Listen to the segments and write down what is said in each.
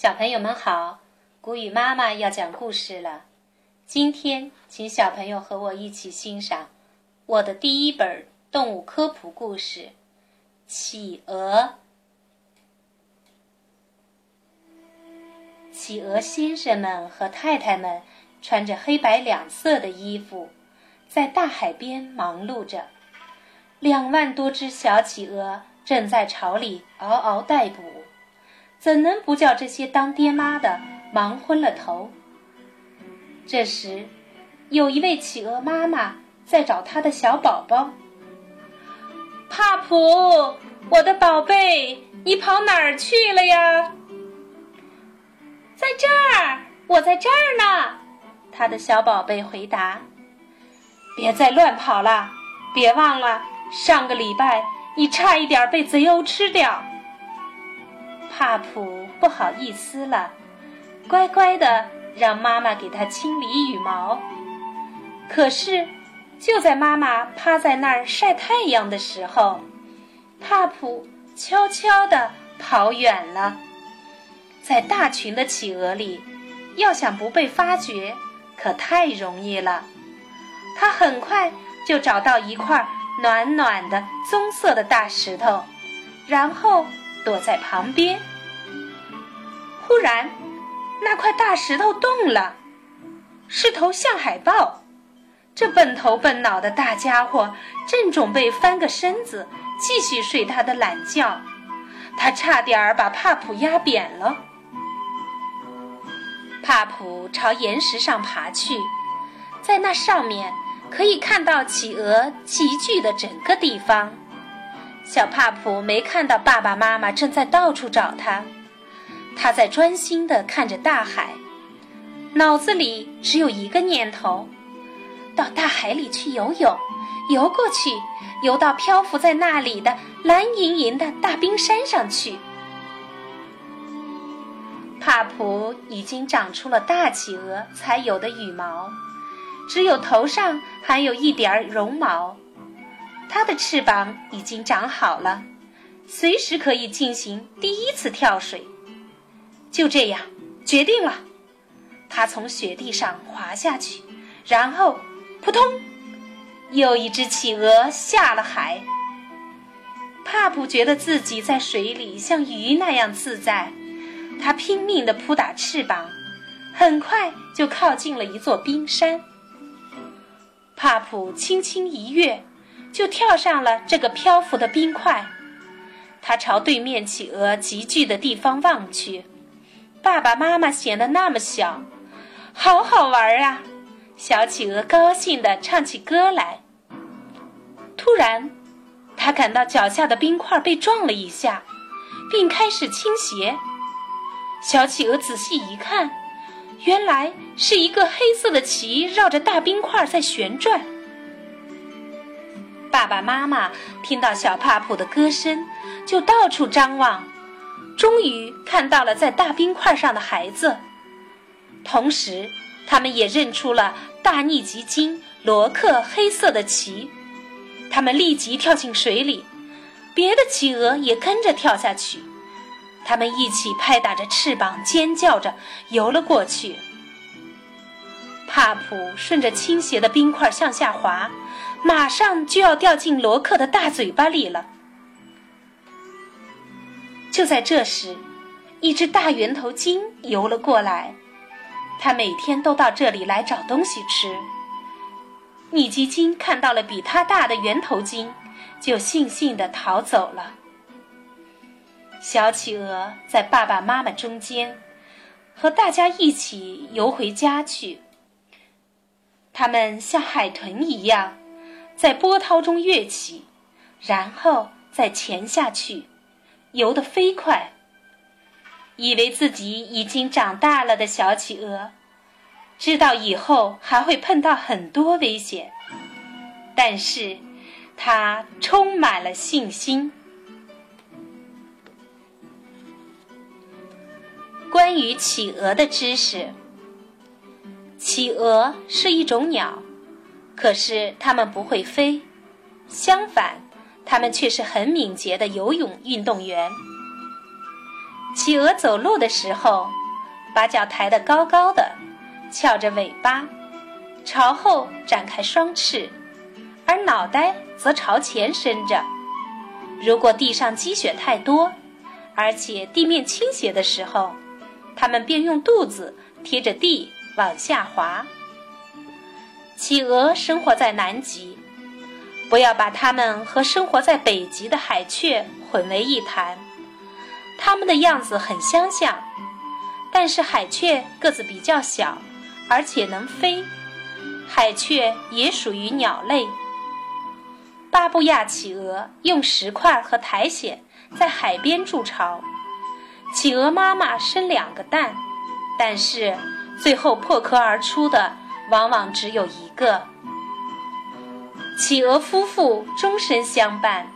小朋友们好，谷雨妈妈要讲故事了。今天，请小朋友和我一起欣赏我的第一本动物科普故事《企鹅》。企鹅先生们和太太们穿着黑白两色的衣服，在大海边忙碌着。两万多只小企鹅正在巢里嗷嗷待哺。怎能不叫这些当爹妈的忙昏了头？这时，有一位企鹅妈妈在找她的小宝宝。帕普，我的宝贝，你跑哪儿去了呀？在这儿，我在这儿呢。他的小宝贝回答：“别再乱跑了，别忘了上个礼拜你差一点被贼鸥吃掉。”帕普不好意思了，乖乖的让妈妈给他清理羽毛。可是，就在妈妈趴在那儿晒太阳的时候，帕普悄悄地跑远了。在大群的企鹅里，要想不被发觉，可太容易了。他很快就找到一块暖暖的棕色的大石头，然后。躲在旁边。忽然，那块大石头动了，是头象海豹。这笨头笨脑的大家伙正准备翻个身子，继续睡他的懒觉，他差点把帕普压扁了。帕普朝岩石上爬去，在那上面可以看到企鹅集聚的整个地方。小帕普没看到爸爸妈妈正在到处找他，他在专心地看着大海，脑子里只有一个念头：到大海里去游泳，游过去，游到漂浮在那里的蓝盈盈的大冰山上去。帕普已经长出了大企鹅才有的羽毛，只有头上还有一点儿绒毛。它的翅膀已经长好了，随时可以进行第一次跳水。就这样，决定了，他从雪地上滑下去，然后扑通，又一只企鹅下了海。帕普觉得自己在水里像鱼那样自在，他拼命地扑打翅膀，很快就靠近了一座冰山。帕普轻轻一跃。就跳上了这个漂浮的冰块，他朝对面企鹅集聚的地方望去。爸爸妈妈显得那么小，好好玩啊！小企鹅高兴地唱起歌来。突然，它感到脚下的冰块被撞了一下，并开始倾斜。小企鹅仔细一看，原来是一个黑色的旗绕着大冰块在旋转。爸爸妈妈听到小帕普的歌声，就到处张望，终于看到了在大冰块上的孩子。同时，他们也认出了大逆吉金罗克黑色的鳍。他们立即跳进水里，别的企鹅也跟着跳下去。他们一起拍打着翅膀，尖叫着游了过去。帕普顺着倾斜的冰块向下滑。马上就要掉进罗克的大嘴巴里了。就在这时，一只大圆头鲸游了过来。它每天都到这里来找东西吃。米基金看到了比它大的圆头鲸，就悻悻地逃走了。小企鹅在爸爸妈妈中间，和大家一起游回家去。它们像海豚一样。在波涛中跃起，然后再潜下去，游得飞快。以为自己已经长大了的小企鹅，知道以后还会碰到很多危险，但是它充满了信心。关于企鹅的知识：企鹅是一种鸟。可是它们不会飞，相反，它们却是很敏捷的游泳运动员。企鹅走路的时候，把脚抬得高高的，翘着尾巴，朝后展开双翅，而脑袋则朝前伸着。如果地上积雪太多，而且地面倾斜的时候，它们便用肚子贴着地往下滑。企鹅生活在南极，不要把它们和生活在北极的海雀混为一谈。它们的样子很相像，但是海雀个子比较小，而且能飞。海雀也属于鸟类。巴布亚企鹅用石块和苔藓在海边筑巢。企鹅妈妈生两个蛋，但是最后破壳而出的往往只有一个。企鹅夫妇终身相伴，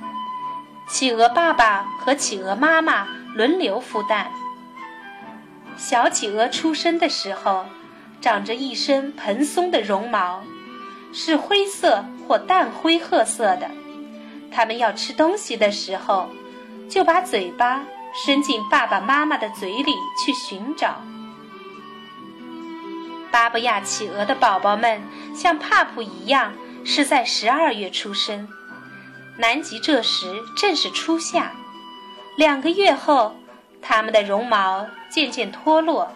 企鹅爸爸和企鹅妈妈轮流孵蛋。小企鹅出生的时候，长着一身蓬松的绒毛。是灰色或淡灰褐色的。它们要吃东西的时候，就把嘴巴伸进爸爸妈妈的嘴里去寻找。巴布亚企鹅的宝宝们像帕普一样，是在十二月出生。南极这时正是初夏，两个月后，它们的绒毛渐渐脱落，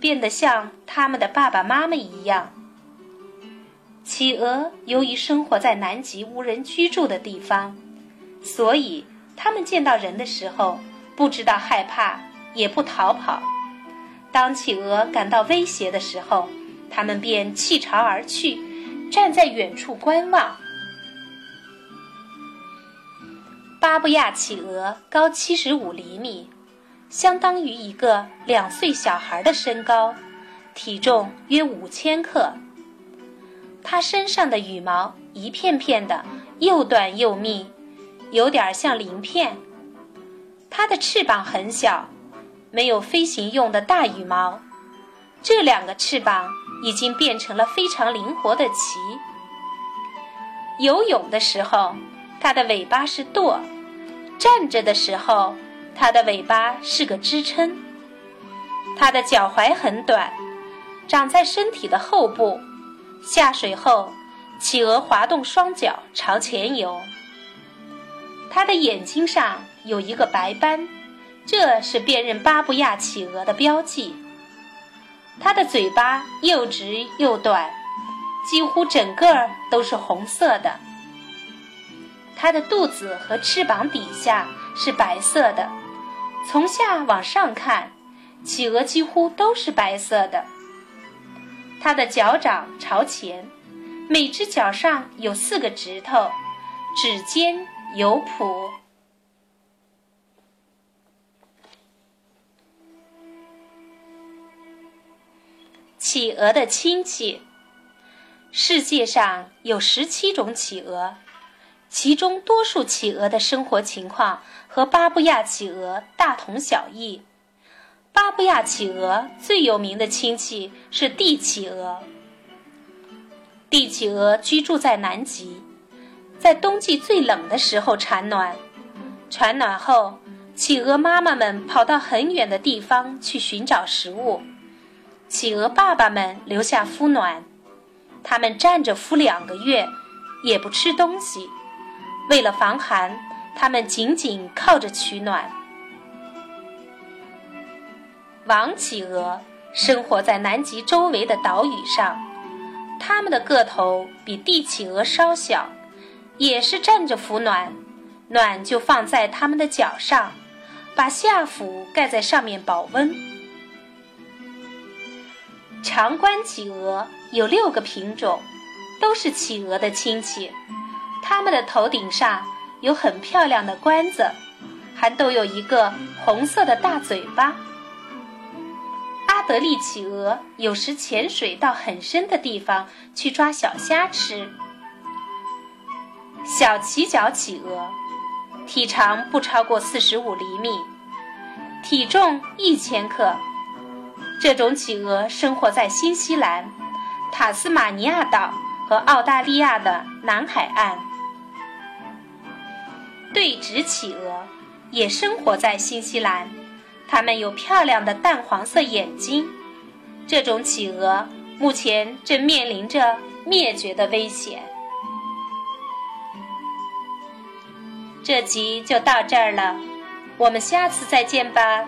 变得像它们的爸爸妈妈一样。企鹅由于生活在南极无人居住的地方，所以它们见到人的时候不知道害怕，也不逃跑。当企鹅感到威胁的时候，它们便弃巢而去，站在远处观望。巴布亚企鹅高七十五厘米，相当于一个两岁小孩的身高，体重约五千克。它身上的羽毛一片片的，又短又密，有点像鳞片。它的翅膀很小，没有飞行用的大羽毛。这两个翅膀已经变成了非常灵活的鳍。游泳的时候，它的尾巴是舵；站着的时候，它的尾巴是个支撑。它的脚踝很短，长在身体的后部。下水后，企鹅滑动双脚朝前游。它的眼睛上有一个白斑，这是辨认巴布亚企鹅的标记。它的嘴巴又直又短，几乎整个都是红色的。它的肚子和翅膀底下是白色的，从下往上看，企鹅几乎都是白色的。它的脚掌朝前，每只脚上有四个指头，指尖有蹼。企鹅的亲戚，世界上有十七种企鹅，其中多数企鹅的生活情况和巴布亚企鹅大同小异。巴布亚企鹅最有名的亲戚是帝企鹅。帝企鹅居住在南极，在冬季最冷的时候产卵。产卵后，企鹅妈妈们跑到很远的地方去寻找食物，企鹅爸爸们留下孵卵。它们站着孵两个月，也不吃东西。为了防寒，它们紧紧靠着取暖。王企鹅生活在南极周围的岛屿上，它们的个头比帝企鹅稍小，也是站着孵卵，卵就放在它们的脚上，把下腹盖在上面保温。长冠企鹅有六个品种，都是企鹅的亲戚，它们的头顶上有很漂亮的冠子，还都有一个红色的大嘴巴。阿德利企鹅有时潜水到很深的地方去抓小虾吃。小鳍脚企鹅体长不超过四十五厘米，体重一千克。这种企鹅生活在新西兰、塔斯马尼亚岛和澳大利亚的南海岸。对趾企鹅也生活在新西兰。它们有漂亮的淡黄色眼睛。这种企鹅目前正面临着灭绝的危险。这集就到这儿了，我们下次再见吧。